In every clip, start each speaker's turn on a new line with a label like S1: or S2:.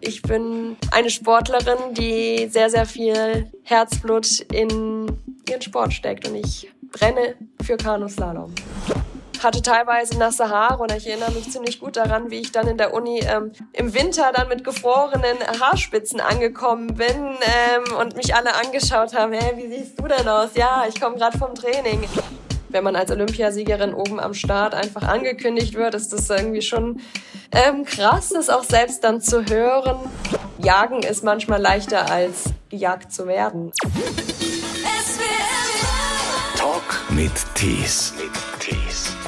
S1: Ich bin eine Sportlerin, die sehr, sehr viel Herzblut in ihren Sport steckt. Und ich brenne für Kanuslalom. Hatte teilweise nasse Haare und ich erinnere mich ziemlich gut daran, wie ich dann in der Uni ähm, im Winter dann mit gefrorenen Haarspitzen angekommen bin ähm, und mich alle angeschaut haben, hey, wie siehst du denn aus? Ja, ich komme gerade vom Training wenn man als Olympiasiegerin oben am Start einfach angekündigt wird, ist das irgendwie schon ähm, krass, das auch selbst dann zu hören. Jagen ist manchmal leichter als gejagt zu werden.
S2: Talk mit Tees.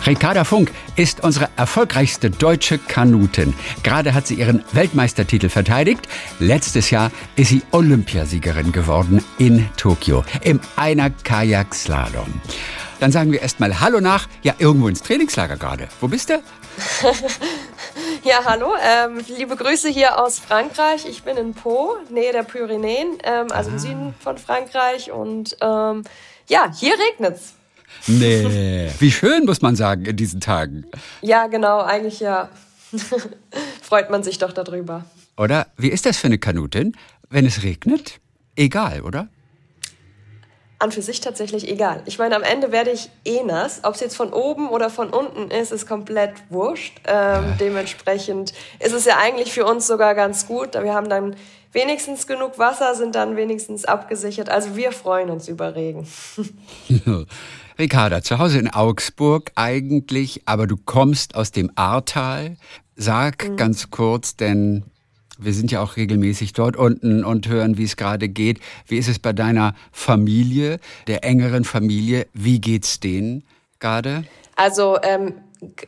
S3: Ricarda Funk ist unsere erfolgreichste deutsche Kanutin. Gerade hat sie ihren Weltmeistertitel verteidigt. Letztes Jahr ist sie Olympiasiegerin geworden in Tokio im Einer Kajak Slalom. Dann sagen wir erstmal Hallo nach, ja, irgendwo ins Trainingslager gerade. Wo bist du?
S1: ja, hallo. Ähm, liebe Grüße hier aus Frankreich. Ich bin in Po, Nähe der Pyrenäen, ähm, also ah. im Süden von Frankreich. Und ähm, ja, hier regnet's.
S3: Nee, wie schön, muss man sagen, in diesen Tagen.
S1: Ja, genau, eigentlich ja. Freut man sich doch darüber.
S3: Oder? Wie ist das für eine Kanutin, wenn es regnet? Egal, oder?
S1: An für sich tatsächlich egal. Ich meine, am Ende werde ich eh nass. Ob es jetzt von oben oder von unten ist, ist komplett wurscht. Ähm, dementsprechend ist es ja eigentlich für uns sogar ganz gut. Wir haben dann wenigstens genug Wasser, sind dann wenigstens abgesichert. Also wir freuen uns über Regen.
S3: Ricarda, zu Hause in Augsburg eigentlich, aber du kommst aus dem Ahrtal. Sag mhm. ganz kurz, denn wir sind ja auch regelmäßig dort unten und hören, wie es gerade geht. Wie ist es bei deiner Familie, der engeren Familie? Wie geht's denen gerade?
S1: Also ähm,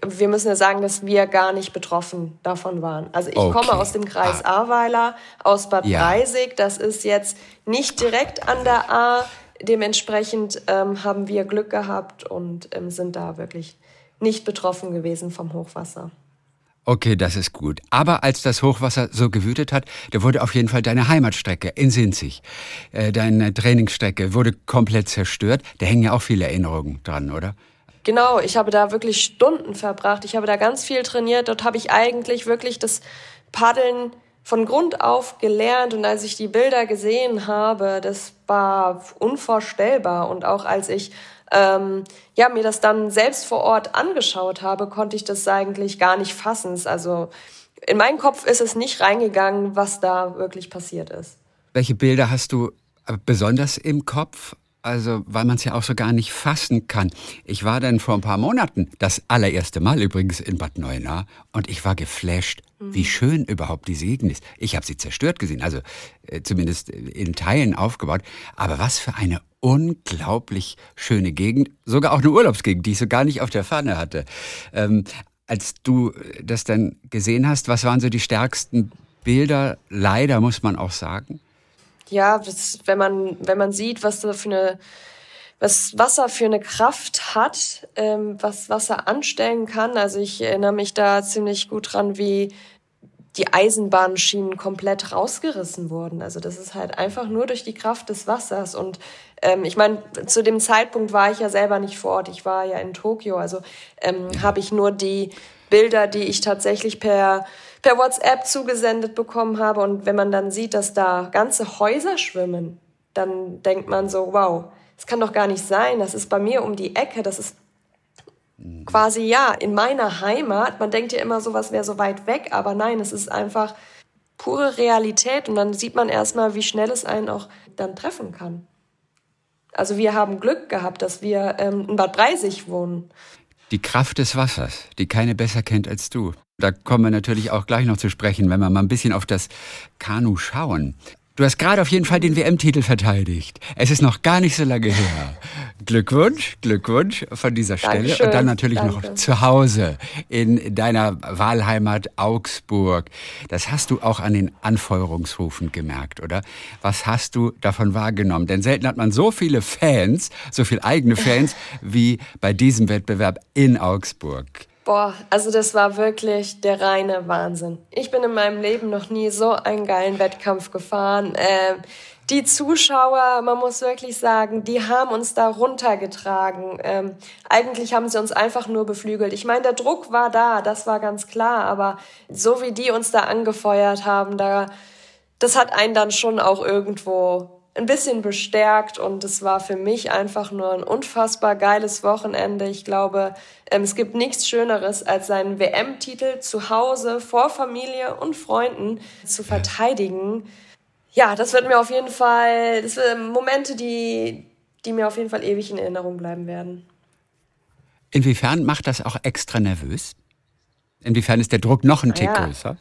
S1: wir müssen ja sagen, dass wir gar nicht betroffen davon waren. Also ich okay. komme aus dem Kreis ah. Ahrweiler, aus Bad ja. Breisig. Das ist jetzt nicht direkt an der A. Dementsprechend ähm, haben wir Glück gehabt und ähm, sind da wirklich nicht betroffen gewesen vom Hochwasser.
S3: Okay, das ist gut. Aber als das Hochwasser so gewütet hat, da wurde auf jeden Fall deine Heimatstrecke in Sinzig, äh, deine Trainingsstrecke wurde komplett zerstört. Da hängen ja auch viele Erinnerungen dran, oder?
S1: Genau, ich habe da wirklich Stunden verbracht. Ich habe da ganz viel trainiert. Dort habe ich eigentlich wirklich das Paddeln von Grund auf gelernt. Und als ich die Bilder gesehen habe, das war unvorstellbar. Und auch als ich ähm, ja, mir das dann selbst vor Ort angeschaut habe, konnte ich das eigentlich gar nicht fassen. Also in meinen Kopf ist es nicht reingegangen, was da wirklich passiert ist.
S3: Welche Bilder hast du besonders im Kopf? Also, weil man es ja auch so gar nicht fassen kann. Ich war dann vor ein paar Monaten, das allererste Mal übrigens in Bad Neuenahr, und ich war geflasht, mhm. wie schön überhaupt diese Gegend ist. Ich habe sie zerstört gesehen, also äh, zumindest in Teilen aufgebaut. Aber was für eine unglaublich schöne Gegend, sogar auch eine Urlaubsgegend, die ich so gar nicht auf der Fahne hatte. Ähm, als du das dann gesehen hast, was waren so die stärksten Bilder? Leider muss man auch sagen
S1: ja, das, wenn man wenn man sieht, was da für eine was Wasser für eine Kraft hat, ähm, was Wasser anstellen kann. Also ich erinnere mich da ziemlich gut dran, wie die Eisenbahnschienen komplett rausgerissen wurden. Also das ist halt einfach nur durch die Kraft des Wassers. Und ähm, ich meine, zu dem Zeitpunkt war ich ja selber nicht vor Ort. Ich war ja in Tokio. Also ähm, habe ich nur die Bilder, die ich tatsächlich per per WhatsApp zugesendet bekommen habe. Und wenn man dann sieht, dass da ganze Häuser schwimmen, dann denkt man so, wow, das kann doch gar nicht sein. Das ist bei mir um die Ecke. Das ist quasi, ja, in meiner Heimat. Man denkt ja immer, sowas wäre so weit weg. Aber nein, es ist einfach pure Realität. Und dann sieht man erstmal, wie schnell es einen auch dann treffen kann. Also wir haben Glück gehabt, dass wir ähm, in Bad Breisig wohnen.
S3: Die Kraft des Wassers, die keine besser kennt als du. Da kommen wir natürlich auch gleich noch zu sprechen, wenn wir mal ein bisschen auf das Kanu schauen. Du hast gerade auf jeden Fall den WM-Titel verteidigt. Es ist noch gar nicht so lange her. Glückwunsch, Glückwunsch von dieser Stelle.
S1: Dankeschön,
S3: und dann natürlich
S1: danke.
S3: noch zu Hause in deiner Wahlheimat Augsburg. Das hast du auch an den Anfeuerungsrufen gemerkt, oder? Was hast du davon wahrgenommen? Denn selten hat man so viele Fans, so viele eigene Fans, wie bei diesem Wettbewerb in Augsburg.
S1: Boah, also das war wirklich der reine Wahnsinn. Ich bin in meinem Leben noch nie so einen geilen Wettkampf gefahren. Äh, die Zuschauer, man muss wirklich sagen, die haben uns da runtergetragen. Ähm, eigentlich haben sie uns einfach nur beflügelt. Ich meine, der Druck war da, das war ganz klar, aber so wie die uns da angefeuert haben, da, das hat einen dann schon auch irgendwo ein bisschen bestärkt und es war für mich einfach nur ein unfassbar geiles Wochenende. Ich glaube, ähm, es gibt nichts Schöneres, als seinen WM-Titel zu Hause vor Familie und Freunden zu verteidigen. Ja, das wird mir auf jeden Fall, das sind Momente, die, die mir auf jeden Fall ewig in Erinnerung bleiben werden.
S3: Inwiefern macht das auch extra nervös? Inwiefern ist der Druck noch ein Tick ja. größer?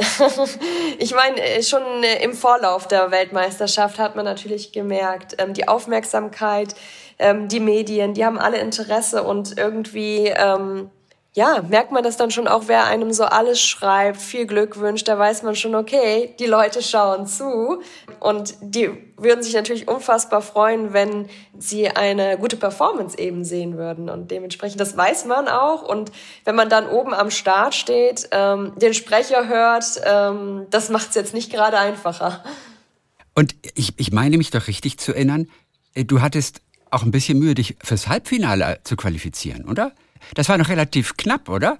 S1: ich meine, äh, schon äh, im Vorlauf der Weltmeisterschaft hat man natürlich gemerkt, ähm, die Aufmerksamkeit, ähm, die Medien, die haben alle Interesse und irgendwie ähm, ja, merkt man das dann schon auch, wer einem so alles schreibt, viel Glück wünscht, da weiß man schon, okay, die Leute schauen zu und die würden sich natürlich unfassbar freuen, wenn sie eine gute Performance eben sehen würden und dementsprechend, das weiß man auch und wenn man dann oben am Start steht, ähm, den Sprecher hört, ähm, das macht es jetzt nicht gerade einfacher.
S3: Und ich, ich meine mich doch richtig zu erinnern, äh, du hattest auch ein bisschen Mühe, dich fürs Halbfinale zu qualifizieren, oder? Das war noch relativ knapp, oder?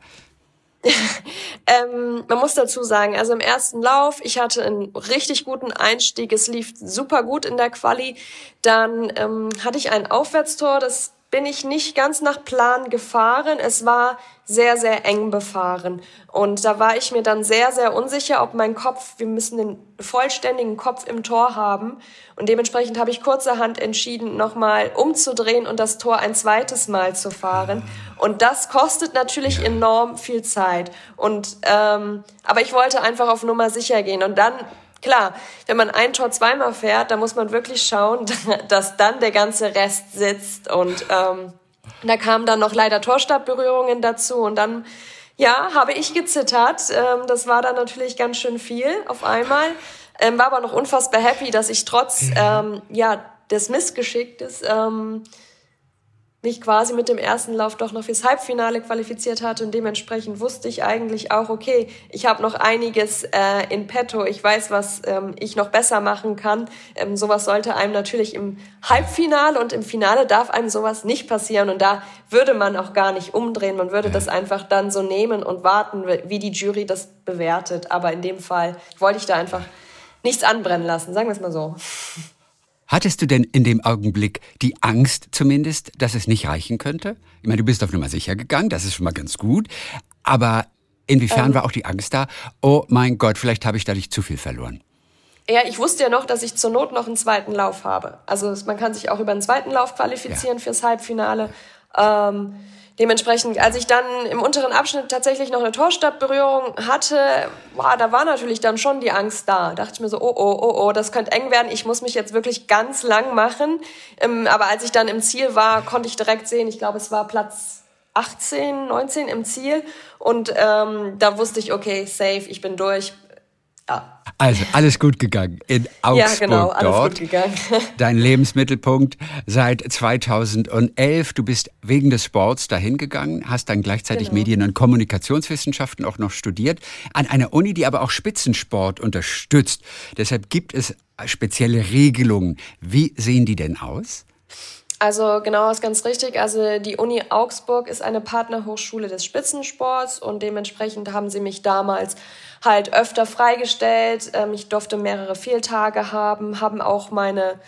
S1: ähm, man muss dazu sagen, also im ersten Lauf, ich hatte einen richtig guten Einstieg, es lief super gut in der Quali. Dann ähm, hatte ich ein Aufwärtstor, das bin ich nicht ganz nach Plan gefahren. Es war sehr, sehr eng befahren. Und da war ich mir dann sehr, sehr unsicher, ob mein Kopf, wir müssen den vollständigen Kopf im Tor haben. Und dementsprechend habe ich kurzerhand entschieden, nochmal umzudrehen und das Tor ein zweites Mal zu fahren. Und das kostet natürlich enorm viel Zeit. Und ähm, aber ich wollte einfach auf Nummer sicher gehen. Und dann Klar, wenn man ein Tor zweimal fährt, dann muss man wirklich schauen, dass dann der ganze Rest sitzt. Und ähm, da kamen dann noch leider Torstabberührungen dazu. Und dann, ja, habe ich gezittert. Ähm, das war dann natürlich ganz schön viel auf einmal. Ähm, war aber noch unfassbar happy, dass ich trotz ähm, ja, des Missgeschicktes ähm, mich quasi mit dem ersten Lauf doch noch fürs Halbfinale qualifiziert hatte und dementsprechend wusste ich eigentlich auch, okay, ich habe noch einiges äh, in petto, ich weiß, was ähm, ich noch besser machen kann. Ähm, sowas sollte einem natürlich im Halbfinale und im Finale darf einem sowas nicht passieren und da würde man auch gar nicht umdrehen, man würde das einfach dann so nehmen und warten, wie die Jury das bewertet. Aber in dem Fall wollte ich da einfach nichts anbrennen lassen, sagen wir es mal so.
S3: Hattest du denn in dem Augenblick die Angst zumindest, dass es nicht reichen könnte? Ich meine, du bist auf Nummer sicher gegangen, das ist schon mal ganz gut. Aber inwiefern ähm, war auch die Angst da? Oh mein Gott, vielleicht habe ich dadurch zu viel verloren.
S1: Ja, ich wusste ja noch, dass ich zur Not noch einen zweiten Lauf habe. Also man kann sich auch über einen zweiten Lauf qualifizieren ja. fürs Halbfinale. Ähm, Dementsprechend, als ich dann im unteren Abschnitt tatsächlich noch eine Torstabberührung hatte, boah, da war natürlich dann schon die Angst da. Da dachte ich mir so, oh, oh, oh, oh, das könnte eng werden. Ich muss mich jetzt wirklich ganz lang machen. Ähm, aber als ich dann im Ziel war, konnte ich direkt sehen, ich glaube, es war Platz 18, 19 im Ziel. Und ähm, da wusste ich, okay, safe, ich bin durch.
S3: Ja. Also alles gut gegangen in Augsburg ja, genau, alles dort. Gut gegangen. Dein Lebensmittelpunkt seit 2011. Du bist wegen des Sports dahin gegangen, hast dann gleichzeitig genau. Medien- und Kommunikationswissenschaften auch noch studiert an einer Uni, die aber auch Spitzensport unterstützt. Deshalb gibt es spezielle Regelungen. Wie sehen die denn aus?
S1: Also genau, ist ganz richtig. Also die Uni Augsburg ist eine Partnerhochschule des Spitzensports und dementsprechend haben sie mich damals halt öfter freigestellt. Ähm, ich durfte mehrere Fehltage haben, haben auch meine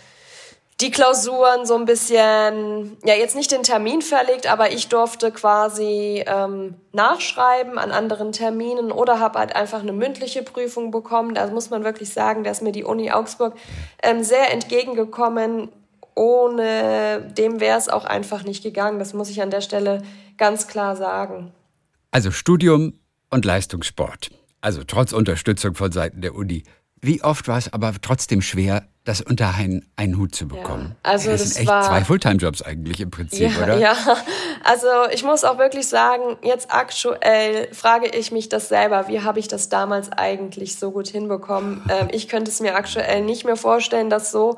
S1: die Klausuren so ein bisschen, ja jetzt nicht den Termin verlegt, aber ich durfte quasi ähm, nachschreiben an anderen Terminen oder habe halt einfach eine mündliche Prüfung bekommen. Da muss man wirklich sagen, da ist mir die Uni Augsburg ähm, sehr entgegengekommen ohne dem wäre es auch einfach nicht gegangen. Das muss ich an der Stelle ganz klar sagen.
S3: Also Studium und Leistungssport. Also trotz Unterstützung von Seiten der Uni. Wie oft war es aber trotzdem schwer, das unter einen, einen Hut zu bekommen. Ja, also das, das sind echt war, zwei Fulltime-Jobs eigentlich im Prinzip,
S1: ja,
S3: oder?
S1: Ja, also ich muss auch wirklich sagen, jetzt aktuell frage ich mich das selber, wie habe ich das damals eigentlich so gut hinbekommen? Ähm, ich könnte es mir aktuell nicht mehr vorstellen, das so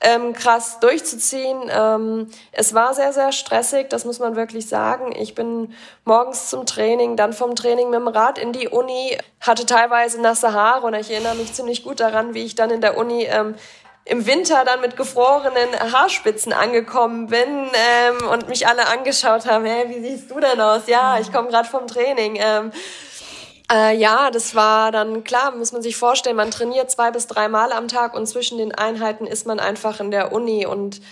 S1: ähm, krass durchzuziehen. Ähm, es war sehr, sehr stressig, das muss man wirklich sagen. Ich bin morgens zum Training, dann vom Training mit dem Rad in die Uni, hatte teilweise nasse Haare und ich erinnere mich ziemlich gut daran, wie ich dann in der Uni ähm, im Winter dann mit gefrorenen Haarspitzen angekommen bin ähm, und mich alle angeschaut haben, hey, wie siehst du denn aus? Ja, ich komme gerade vom Training. Ähm, äh, ja, das war dann klar, muss man sich vorstellen, man trainiert zwei bis drei Mal am Tag und zwischen den Einheiten ist man einfach in der Uni und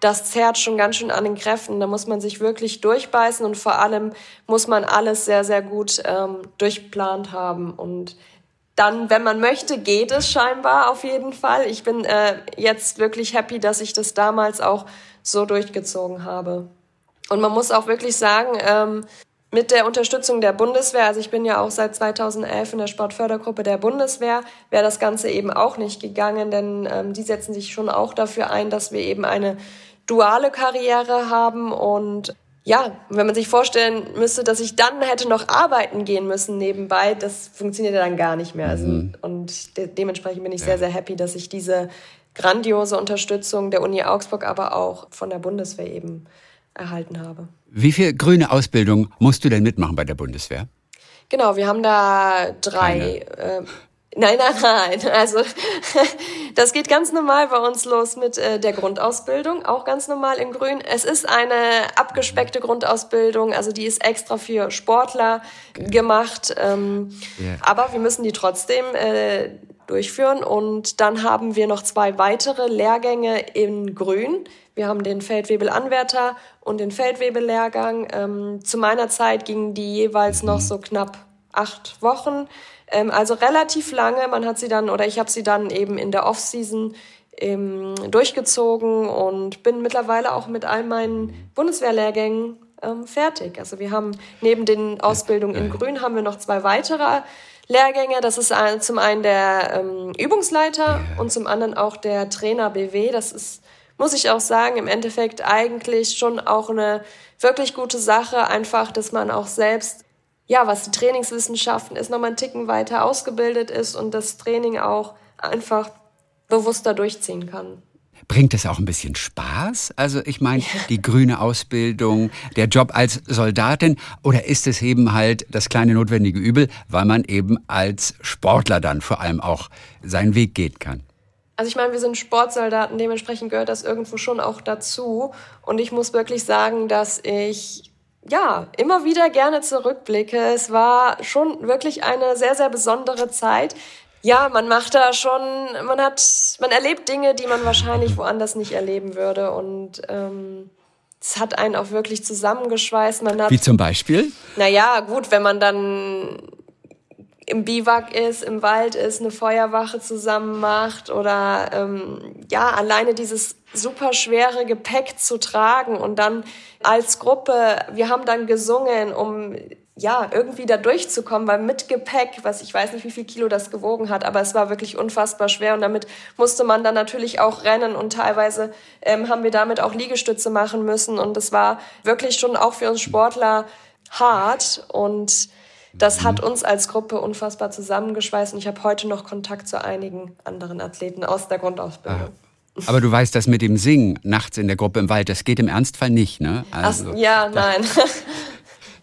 S1: das zerrt schon ganz schön an den Kräften. Da muss man sich wirklich durchbeißen und vor allem muss man alles sehr, sehr gut ähm, durchplant haben. Und dann, wenn man möchte, geht es scheinbar auf jeden Fall. Ich bin äh, jetzt wirklich happy, dass ich das damals auch so durchgezogen habe. Und man muss auch wirklich sagen, ähm, mit der Unterstützung der Bundeswehr, also ich bin ja auch seit 2011 in der Sportfördergruppe der Bundeswehr, wäre das Ganze eben auch nicht gegangen, denn ähm, die setzen sich schon auch dafür ein, dass wir eben eine duale Karriere haben und ja, wenn man sich vorstellen müsste, dass ich dann hätte noch arbeiten gehen müssen nebenbei, das funktioniert ja dann gar nicht mehr. Also, mhm. Und de dementsprechend bin ich ja. sehr, sehr happy, dass ich diese grandiose Unterstützung der Uni Augsburg, aber auch von der Bundeswehr eben erhalten habe.
S3: Wie viel grüne Ausbildung musst du denn mitmachen bei der Bundeswehr?
S1: Genau, wir haben da drei. Äh, nein, nein, nein. Also das geht ganz normal bei uns los mit äh, der Grundausbildung, auch ganz normal in Grün. Es ist eine abgespeckte Grundausbildung, also die ist extra für Sportler gemacht. Ähm, yeah. Aber wir müssen die trotzdem äh, durchführen. Und dann haben wir noch zwei weitere Lehrgänge in Grün. Wir haben den Feldwebelanwärter und den Feldwebellehrgang. Ähm, zu meiner Zeit gingen die jeweils noch so knapp acht Wochen. Ähm, also relativ lange. Man hat sie dann, oder ich habe sie dann eben in der Off-Season ähm, durchgezogen und bin mittlerweile auch mit all meinen Bundeswehrlehrgängen ähm, fertig. Also wir haben neben den Ausbildungen in Grün haben wir noch zwei weitere Lehrgänge. Das ist zum einen der ähm, Übungsleiter und zum anderen auch der Trainer BW. Das ist, muss ich auch sagen, im Endeffekt eigentlich schon auch eine wirklich gute Sache. Einfach, dass man auch selbst, ja, was die Trainingswissenschaften ist, nochmal einen Ticken weiter ausgebildet ist und das Training auch einfach bewusster durchziehen kann.
S3: Bringt es auch ein bisschen Spaß? Also ich meine, die grüne Ausbildung, der Job als Soldatin oder ist es eben halt das kleine notwendige Übel, weil man eben als Sportler dann vor allem auch seinen Weg gehen kann?
S1: Also ich meine, wir sind Sportsoldaten, dementsprechend gehört das irgendwo schon auch dazu. Und ich muss wirklich sagen, dass ich ja immer wieder gerne zurückblicke. Es war schon wirklich eine sehr, sehr besondere Zeit ja, man macht da schon, man hat, man erlebt Dinge, die man wahrscheinlich woanders nicht erleben würde und ähm, es hat einen auch wirklich zusammengeschweißt. Man hat,
S3: Wie zum Beispiel?
S1: Naja, gut, wenn man dann im Biwak ist, im Wald ist, eine Feuerwache zusammen macht oder ähm, ja, alleine dieses super schwere Gepäck zu tragen und dann als Gruppe, wir haben dann gesungen, um ja, irgendwie da durchzukommen, weil mit Gepäck, was ich weiß nicht, wie viel Kilo das gewogen hat, aber es war wirklich unfassbar schwer und damit musste man dann natürlich auch rennen und teilweise ähm, haben wir damit auch Liegestütze machen müssen und das war wirklich schon auch für uns Sportler hart und das hat uns als Gruppe unfassbar zusammengeschweißt und ich habe heute noch Kontakt zu einigen anderen Athleten aus der Grundausbildung.
S3: Ah. Aber du weißt, das mit dem Singen nachts in der Gruppe im Wald, das geht im Ernstfall nicht, ne?
S1: Also, Ach, ja, nein.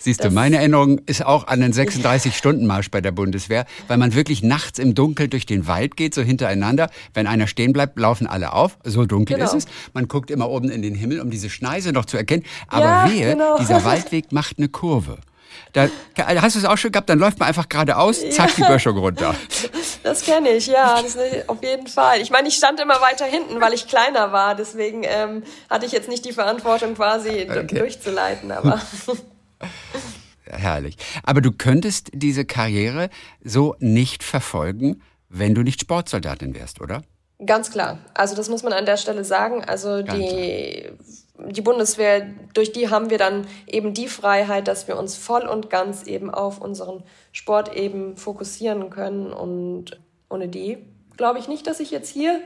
S3: Siehst du, meine Erinnerung ist auch an den 36-Stunden-Marsch bei der Bundeswehr, weil man wirklich nachts im Dunkeln durch den Wald geht, so hintereinander. Wenn einer stehen bleibt, laufen alle auf. So dunkel genau. ist es. Man guckt immer oben in den Himmel, um diese Schneise noch zu erkennen. Aber ja, wehe, genau. dieser Waldweg macht eine Kurve. Da, hast du es auch schon gehabt? Dann läuft man einfach geradeaus, zack, die Böschung runter.
S1: Das kenne ich, ja, das auf jeden Fall. Ich meine, ich stand immer weiter hinten, weil ich kleiner war. Deswegen ähm, hatte ich jetzt nicht die Verantwortung, quasi okay. durchzuleiten. Aber
S3: Herrlich. Aber du könntest diese Karriere so nicht verfolgen, wenn du nicht Sportsoldatin wärst, oder?
S1: Ganz klar. Also das muss man an der Stelle sagen. Also die, die Bundeswehr, durch die haben wir dann eben die Freiheit, dass wir uns voll und ganz eben auf unseren Sport eben fokussieren können. Und ohne die glaube ich nicht, dass ich jetzt hier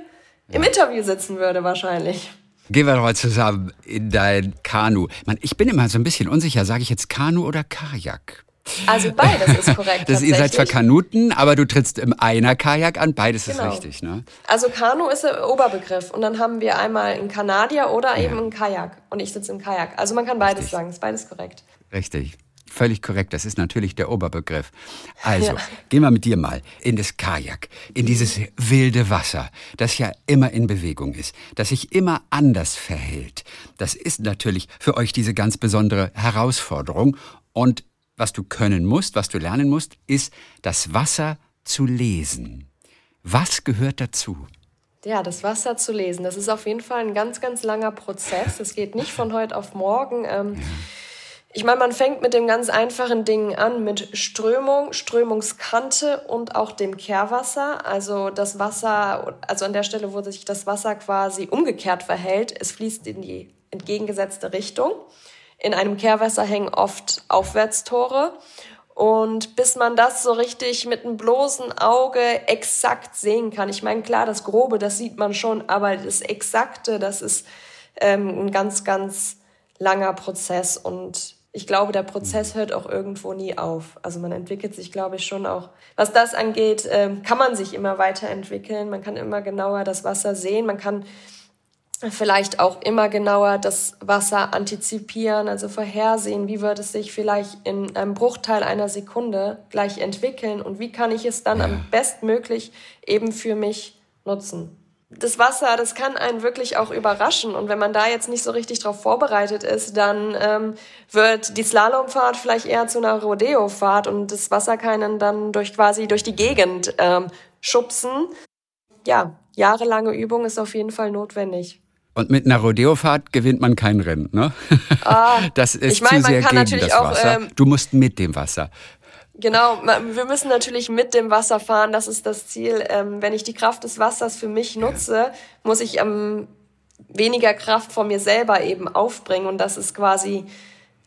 S1: ja. im Interview sitzen würde, wahrscheinlich.
S3: Gehen wir doch mal zusammen in dein Kanu. Man, ich bin immer so ein bisschen unsicher, sage ich jetzt Kanu oder Kajak?
S1: Also beides ist korrekt.
S3: das, ihr seid zwar Kanuten, aber du trittst im einer Kajak an, beides genau. ist richtig, ne?
S1: Also Kanu ist der Oberbegriff und dann haben wir einmal einen Kanadier oder ja. eben einen Kajak und ich sitze im Kajak. Also man kann beides richtig. sagen, ist beides korrekt.
S3: Richtig. völlig korrekt. Das ist natürlich der Oberbegriff. Also, ja. gehen wir mit dir mal in das Kajak, in dieses wilde Wasser, das ja immer in Bewegung ist, das sich immer anders verhält. Das ist natürlich für euch diese ganz besondere Herausforderung. Und was du können musst, was du lernen musst, ist, das Wasser zu lesen. Was gehört dazu?
S1: Ja, das Wasser zu lesen, das ist auf jeden Fall ein ganz, ganz langer Prozess. Es geht nicht von heute auf morgen. Ähm, ja. Ich meine, man fängt mit dem ganz einfachen Ding an, mit Strömung, Strömungskante und auch dem Kehrwasser. Also das Wasser, also an der Stelle, wo sich das Wasser quasi umgekehrt verhält, es fließt in die entgegengesetzte Richtung. In einem Kehrwasser hängen oft Aufwärtstore. Und bis man das so richtig mit einem bloßen Auge exakt sehen kann. Ich meine, klar, das Grobe, das sieht man schon, aber das Exakte, das ist ähm, ein ganz, ganz langer Prozess. Und ich glaube, der Prozess hört auch irgendwo nie auf. Also man entwickelt sich, glaube ich, schon auch. Was das angeht, ähm, kann man sich immer weiterentwickeln. Man kann immer genauer das Wasser sehen. Man kann vielleicht auch immer genauer das Wasser antizipieren, also vorhersehen, wie wird es sich vielleicht in einem Bruchteil einer Sekunde gleich entwickeln und wie kann ich es dann am bestmöglich eben für mich nutzen. Das Wasser, das kann einen wirklich auch überraschen und wenn man da jetzt nicht so richtig darauf vorbereitet ist, dann ähm, wird die Slalomfahrt vielleicht eher zu einer Rodeofahrt und das Wasser kann einen dann durch quasi durch die Gegend ähm, schubsen. Ja, jahrelange Übung ist auf jeden Fall notwendig.
S3: Und mit einer Rodeofahrt gewinnt man kein Rennen, ne? Ah, das ist ich mein, zu sehr gegen das auch, Wasser. Ähm, du musst mit dem Wasser.
S1: Genau, wir müssen natürlich mit dem Wasser fahren, das ist das Ziel. Ähm, wenn ich die Kraft des Wassers für mich nutze, muss ich ähm, weniger Kraft von mir selber eben aufbringen und das ist quasi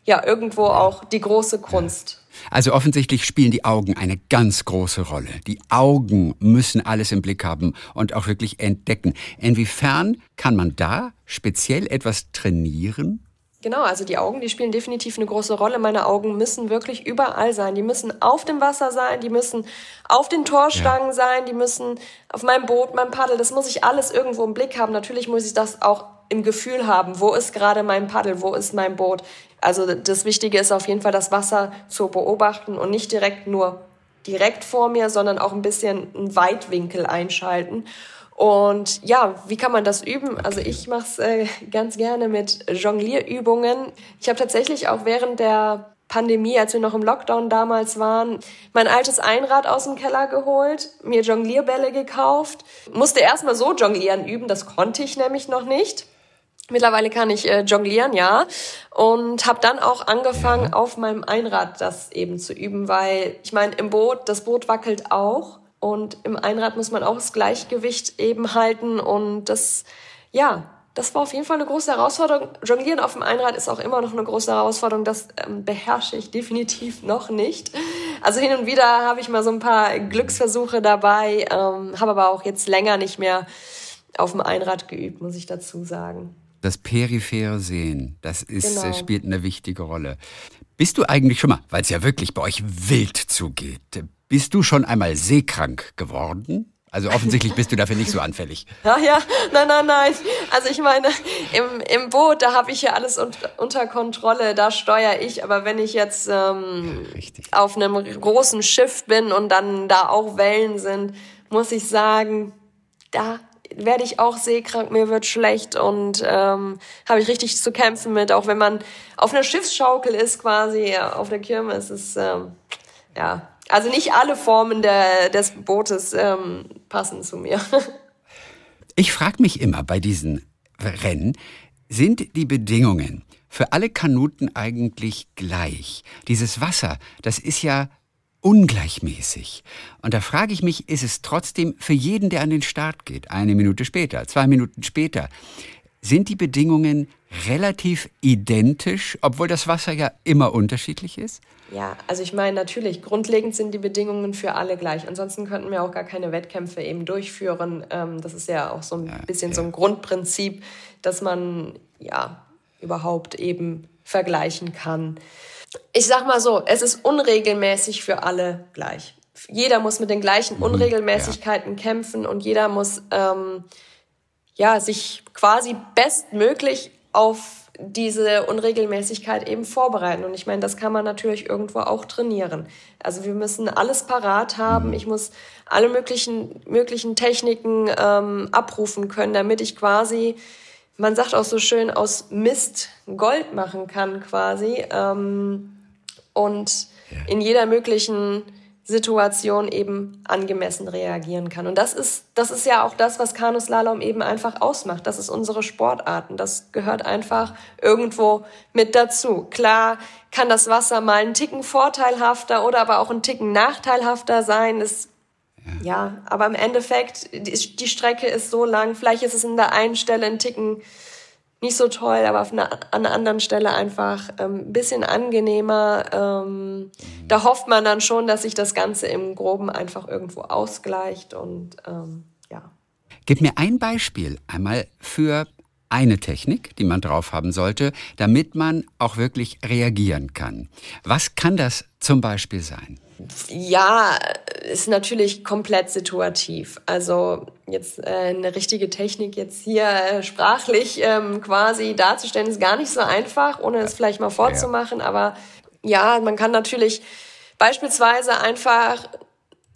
S1: ja irgendwo auch die große Kunst.
S3: Also offensichtlich spielen die Augen eine ganz große Rolle. Die Augen müssen alles im Blick haben und auch wirklich entdecken. Inwiefern kann man da speziell etwas trainieren?
S1: Genau, also die Augen, die spielen definitiv eine große Rolle. Meine Augen müssen wirklich überall sein. Die müssen auf dem Wasser sein, die müssen auf den Torstangen ja. sein, die müssen auf meinem Boot, meinem Paddel. Das muss ich alles irgendwo im Blick haben. Natürlich muss ich das auch im Gefühl haben. Wo ist gerade mein Paddel? Wo ist mein Boot? Also das Wichtige ist auf jeden Fall, das Wasser zu beobachten und nicht direkt nur direkt vor mir, sondern auch ein bisschen einen Weitwinkel einschalten. Und ja, wie kann man das üben? Also ich mache es äh, ganz gerne mit Jonglierübungen. Ich habe tatsächlich auch während der Pandemie, als wir noch im Lockdown damals waren, mein altes Einrad aus dem Keller geholt, mir Jonglierbälle gekauft, musste erstmal so jonglieren üben, das konnte ich nämlich noch nicht. Mittlerweile kann ich äh, jonglieren, ja. Und habe dann auch angefangen, ja. auf meinem Einrad das eben zu üben, weil ich meine, im Boot, das Boot wackelt auch. Und im Einrad muss man auch das Gleichgewicht eben halten. Und das, ja, das war auf jeden Fall eine große Herausforderung. Jonglieren auf dem Einrad ist auch immer noch eine große Herausforderung. Das ähm, beherrsche ich definitiv noch nicht. Also hin und wieder habe ich mal so ein paar Glücksversuche dabei, ähm, habe aber auch jetzt länger nicht mehr auf dem Einrad geübt, muss ich dazu sagen.
S3: Das periphere Sehen, das ist, genau. spielt eine wichtige Rolle. Bist du eigentlich schon mal, weil es ja wirklich bei euch wild zugeht, bist du schon einmal seekrank geworden? Also offensichtlich bist du dafür nicht so anfällig.
S1: Ja, ja, nein, nein, nein. Also ich meine, im, im Boot, da habe ich ja alles un unter Kontrolle, da steuere ich. Aber wenn ich jetzt ähm, auf einem großen Schiff bin und dann da auch Wellen sind, muss ich sagen, da werde ich auch seekrank, mir wird schlecht und ähm, habe ich richtig zu kämpfen mit. Auch wenn man auf einer Schiffsschaukel ist, quasi auf der Kirmes, ist ähm, ja also nicht alle Formen der, des Bootes ähm, passen zu mir.
S3: Ich frage mich immer bei diesen Rennen, sind die Bedingungen für alle Kanuten eigentlich gleich? Dieses Wasser, das ist ja ungleichmäßig. Und da frage ich mich, ist es trotzdem für jeden, der an den Start geht, eine Minute später, zwei Minuten später, sind die Bedingungen relativ identisch, obwohl das Wasser ja immer unterschiedlich ist?
S1: Ja, also ich meine natürlich, grundlegend sind die Bedingungen für alle gleich. Ansonsten könnten wir auch gar keine Wettkämpfe eben durchführen. Ähm, das ist ja auch so ein ja, bisschen ja. so ein Grundprinzip, dass man ja überhaupt eben vergleichen kann ich sag mal so, es ist unregelmäßig für alle gleich. Jeder muss mit den gleichen mhm, Unregelmäßigkeiten ja. kämpfen und jeder muss ähm, ja sich quasi bestmöglich auf diese Unregelmäßigkeit eben vorbereiten. Und ich meine, das kann man natürlich irgendwo auch trainieren. Also wir müssen alles parat haben. Mhm. Ich muss alle möglichen, möglichen Techniken ähm, abrufen können, damit ich quasi, man sagt auch so schön, aus Mist Gold machen kann quasi. Ähm, und ja. in jeder möglichen Situation eben angemessen reagieren kann. Und das ist, das ist ja auch das, was Kanuslalom eben einfach ausmacht. Das ist unsere Sportarten. Das gehört einfach irgendwo mit dazu. Klar kann das Wasser mal einen Ticken vorteilhafter oder aber auch einen Ticken nachteilhafter sein. Das, ja. aber im Endeffekt, die, die Strecke ist so lang. Vielleicht ist es in der einen Stelle ein Ticken nicht so toll, aber auf einer, an einer anderen Stelle einfach ähm, ein bisschen angenehmer. Ähm, da hofft man dann schon, dass sich das Ganze im Groben einfach irgendwo ausgleicht und ähm, ja.
S3: Gib mir ein Beispiel einmal für eine Technik, die man drauf haben sollte, damit man auch wirklich reagieren kann. Was kann das zum Beispiel sein?
S1: Ja, ist natürlich komplett situativ. Also jetzt äh, eine richtige Technik jetzt hier äh, sprachlich ähm, quasi darzustellen, ist gar nicht so einfach, ohne es vielleicht mal vorzumachen. Ja. Aber ja, man kann natürlich beispielsweise einfach,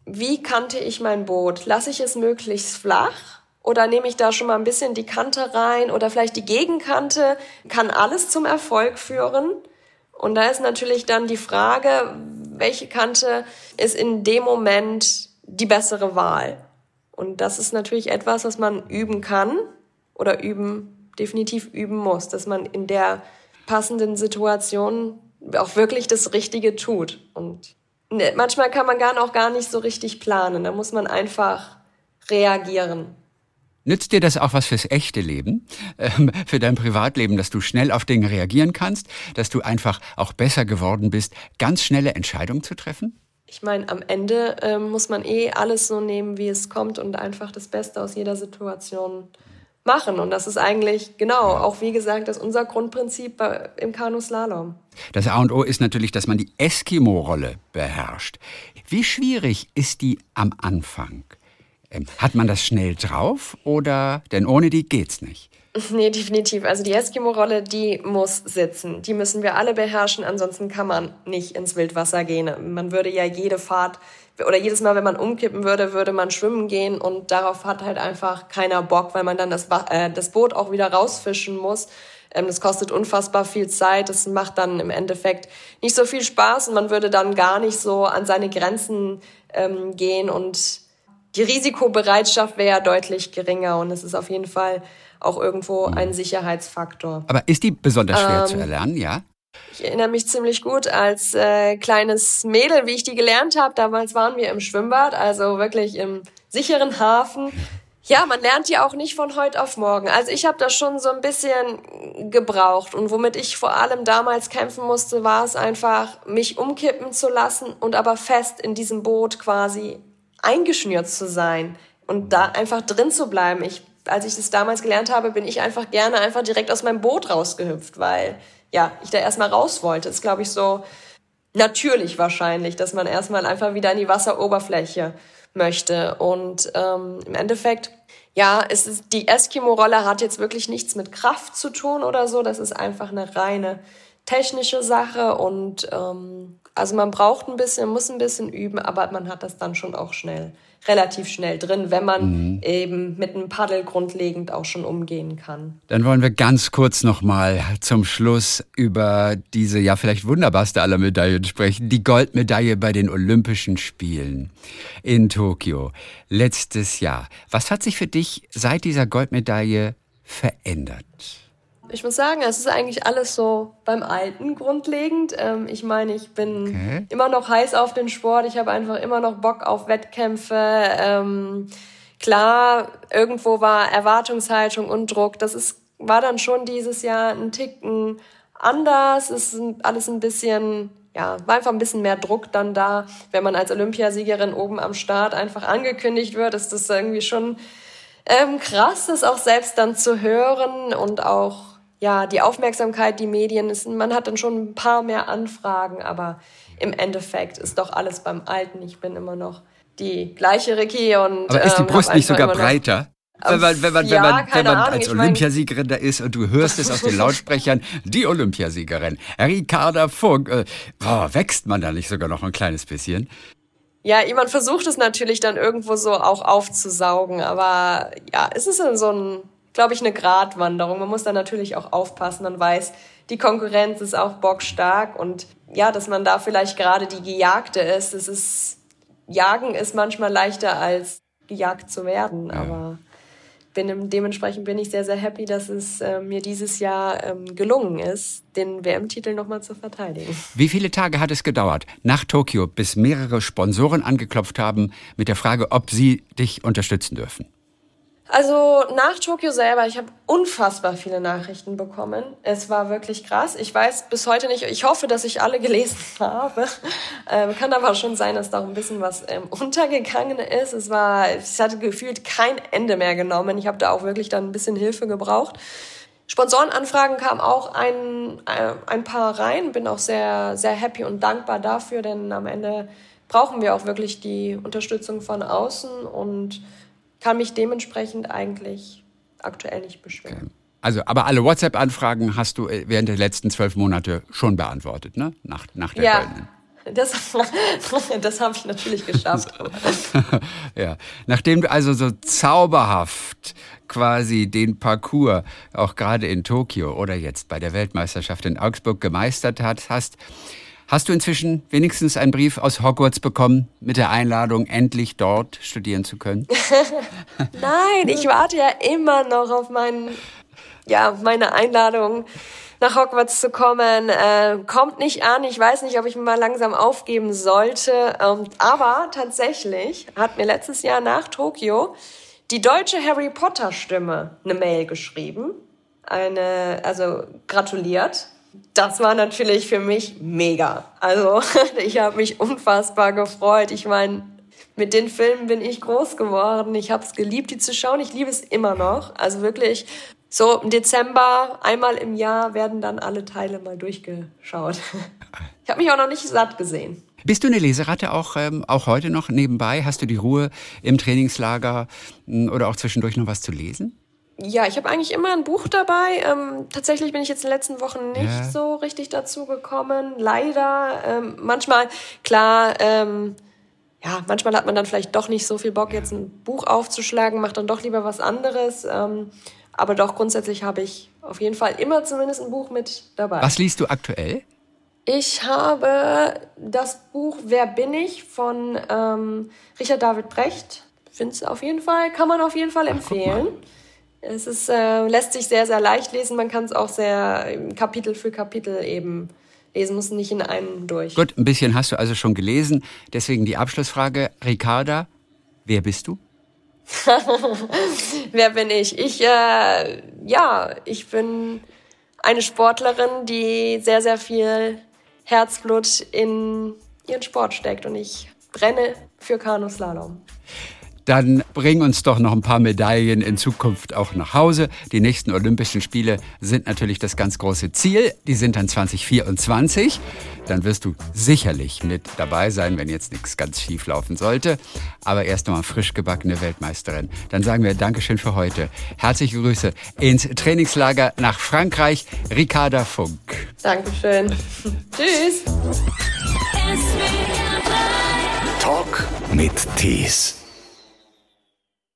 S1: wie kannte ich mein Boot? Lasse ich es möglichst flach? Oder nehme ich da schon mal ein bisschen die Kante rein oder vielleicht die Gegenkante? Kann alles zum Erfolg führen? Und da ist natürlich dann die Frage, welche Kante ist in dem Moment die bessere Wahl? Und das ist natürlich etwas, was man üben kann oder üben, definitiv üben muss, dass man in der passenden Situation auch wirklich das Richtige tut. Und ne, manchmal kann man gar auch gar nicht so richtig planen. Da muss man einfach reagieren.
S3: Nützt dir das auch was fürs echte Leben, ähm, für dein Privatleben, dass du schnell auf Dinge reagieren kannst, dass du einfach auch besser geworden bist, ganz schnelle Entscheidungen zu treffen?
S1: Ich meine, am Ende äh, muss man eh alles so nehmen, wie es kommt und einfach das Beste aus jeder Situation machen. Und das ist eigentlich, genau, auch wie gesagt, das ist unser Grundprinzip bei, im Kanuslalom.
S3: Das A und O ist natürlich, dass man die Eskimo-Rolle beherrscht. Wie schwierig ist die am Anfang? Ähm, hat man das schnell drauf oder denn ohne die geht's nicht?
S1: Nee, definitiv. Also die Eskimo-Rolle, die muss sitzen. Die müssen wir alle beherrschen, ansonsten kann man nicht ins Wildwasser gehen. Man würde ja jede Fahrt oder jedes Mal, wenn man umkippen würde, würde man schwimmen gehen und darauf hat halt einfach keiner Bock, weil man dann das, äh, das Boot auch wieder rausfischen muss. Ähm, das kostet unfassbar viel Zeit. Das macht dann im Endeffekt nicht so viel Spaß und man würde dann gar nicht so an seine Grenzen ähm, gehen und die Risikobereitschaft wäre ja deutlich geringer und es ist auf jeden Fall auch irgendwo mhm. ein Sicherheitsfaktor.
S3: Aber ist die besonders schwer ähm, zu erlernen, ja?
S1: Ich erinnere mich ziemlich gut als äh, kleines Mädel, wie ich die gelernt habe. Damals waren wir im Schwimmbad, also wirklich im sicheren Hafen. Ja, man lernt die auch nicht von heute auf morgen. Also ich habe das schon so ein bisschen gebraucht und womit ich vor allem damals kämpfen musste, war es einfach, mich umkippen zu lassen und aber fest in diesem Boot quasi eingeschnürt zu sein und da einfach drin zu bleiben. Ich, als ich das damals gelernt habe, bin ich einfach gerne einfach direkt aus meinem Boot rausgehüpft, weil ja, ich da erstmal raus wollte. Das ist, glaube ich, so natürlich wahrscheinlich, dass man erstmal einfach wieder an die Wasseroberfläche möchte. Und ähm, im Endeffekt, ja, es ist, die Eskimo-Rolle hat jetzt wirklich nichts mit Kraft zu tun oder so. Das ist einfach eine reine technische Sache und ähm, also man braucht ein bisschen, muss ein bisschen üben, aber man hat das dann schon auch schnell, relativ schnell drin, wenn man mhm. eben mit einem Paddel grundlegend auch schon umgehen kann.
S3: Dann wollen wir ganz kurz nochmal zum Schluss über diese ja vielleicht wunderbarste aller Medaillen sprechen, die Goldmedaille bei den Olympischen Spielen in Tokio letztes Jahr. Was hat sich für dich seit dieser Goldmedaille verändert?
S1: Ich muss sagen, es ist eigentlich alles so beim Alten grundlegend. Ähm, ich meine, ich bin okay. immer noch heiß auf den Sport. Ich habe einfach immer noch Bock auf Wettkämpfe. Ähm, klar, irgendwo war Erwartungshaltung und Druck. Das ist, war dann schon dieses Jahr ein Ticken anders. Es ist alles ein bisschen, ja, war einfach ein bisschen mehr Druck dann da. Wenn man als Olympiasiegerin oben am Start einfach angekündigt wird, ist das irgendwie schon ähm, krass, das auch selbst dann zu hören und auch ja, die Aufmerksamkeit, die Medien, ist, man hat dann schon ein paar mehr Anfragen, aber im Endeffekt ist doch alles beim Alten. Ich bin immer noch die gleiche Ricky und.
S3: Aber ist die ähm, Brust nicht sogar breiter? Wenn man, wenn man, ja, wenn man, wenn man als Olympiasiegerin da ist und du hörst es aus den Lautsprechern, die Olympiasiegerin, Ricarda Funk, äh, boah, wächst man da nicht sogar noch ein kleines bisschen?
S1: Ja, jemand versucht es natürlich dann irgendwo so auch aufzusaugen, aber ja, es ist so ein, glaube ich, eine Gratwanderung. Man muss da natürlich auch aufpassen. Man weiß, die Konkurrenz ist auch bockstark und ja, dass man da vielleicht gerade die Gejagte ist. Es ist, Jagen ist manchmal leichter als gejagt zu werden, ja. aber bin, dementsprechend bin ich sehr, sehr happy, dass es äh, mir dieses Jahr ähm, gelungen ist, den WM-Titel nochmal zu verteidigen.
S3: Wie viele Tage hat es gedauert nach Tokio, bis mehrere Sponsoren angeklopft haben mit der Frage, ob sie dich unterstützen dürfen?
S1: Also nach Tokio selber, ich habe unfassbar viele Nachrichten bekommen. Es war wirklich krass. Ich weiß bis heute nicht, ich hoffe, dass ich alle gelesen habe. Ähm, kann aber schon sein, dass da auch ein bisschen was ähm, untergegangen ist. Es war, es hatte gefühlt kein Ende mehr genommen. Ich habe da auch wirklich dann ein bisschen Hilfe gebraucht. Sponsorenanfragen kamen auch ein, äh, ein paar rein. Bin auch sehr, sehr happy und dankbar dafür, denn am Ende brauchen wir auch wirklich die Unterstützung von außen und kann mich dementsprechend eigentlich aktuell nicht beschweren. Okay.
S3: Also, aber alle WhatsApp-Anfragen hast du äh, während der letzten zwölf Monate schon beantwortet, ne? Nach, nach der
S1: ja. Goldenen. Das, das habe ich natürlich geschafft.
S3: ja, nachdem du also so zauberhaft quasi den Parcours auch gerade in Tokio oder jetzt bei der Weltmeisterschaft in Augsburg gemeistert hast, Hast du inzwischen wenigstens einen Brief aus Hogwarts bekommen mit der Einladung, endlich dort studieren zu können?
S1: Nein, ich warte ja immer noch auf meinen, ja, meine Einladung nach Hogwarts zu kommen. Äh, kommt nicht an. Ich weiß nicht, ob ich mal langsam aufgeben sollte. Ähm, aber tatsächlich hat mir letztes Jahr nach Tokio die deutsche Harry Potter Stimme eine Mail geschrieben. Eine, also gratuliert das war natürlich für mich mega. Also ich habe mich unfassbar gefreut. Ich meine, mit den Filmen bin ich groß geworden. Ich habe es geliebt, die zu schauen. Ich liebe es immer noch. Also wirklich, so im Dezember, einmal im Jahr werden dann alle Teile mal durchgeschaut. Ich habe mich auch noch nicht satt gesehen.
S3: Bist du eine Leseratte auch, ähm, auch heute noch nebenbei? Hast du die Ruhe im Trainingslager oder auch zwischendurch noch was zu lesen?
S1: Ja, ich habe eigentlich immer ein Buch dabei. Ähm, tatsächlich bin ich jetzt in den letzten Wochen nicht ja. so richtig dazu gekommen. Leider. Ähm, manchmal, klar, ähm, ja, manchmal hat man dann vielleicht doch nicht so viel Bock, jetzt ein Buch aufzuschlagen, macht dann doch lieber was anderes. Ähm, aber doch grundsätzlich habe ich auf jeden Fall immer zumindest ein Buch mit dabei.
S3: Was liest du aktuell?
S1: Ich habe das Buch Wer bin ich von ähm, Richard David Brecht. Finde es auf jeden Fall, kann man auf jeden Fall empfehlen. Ach, es ist, äh, lässt sich sehr, sehr leicht lesen. Man kann es auch sehr Kapitel für Kapitel eben lesen, muss nicht in einem durch.
S3: Gut, ein bisschen hast du also schon gelesen. Deswegen die Abschlussfrage. Ricarda, wer bist du?
S1: wer bin ich? Ich, äh, ja, ich bin eine Sportlerin, die sehr, sehr viel Herzblut in ihren Sport steckt und ich brenne für Kanuslalom
S3: dann bring uns doch noch ein paar Medaillen in Zukunft auch nach Hause. Die nächsten Olympischen Spiele sind natürlich das ganz große Ziel. Die sind dann 2024. Dann wirst du sicherlich mit dabei sein, wenn jetzt nichts ganz schief laufen sollte. Aber erst einmal frisch gebackene Weltmeisterin. Dann sagen wir Dankeschön für heute. Herzliche Grüße ins Trainingslager nach Frankreich. Ricarda Funk.
S1: Dankeschön. Tschüss.
S2: Talk mit Tees.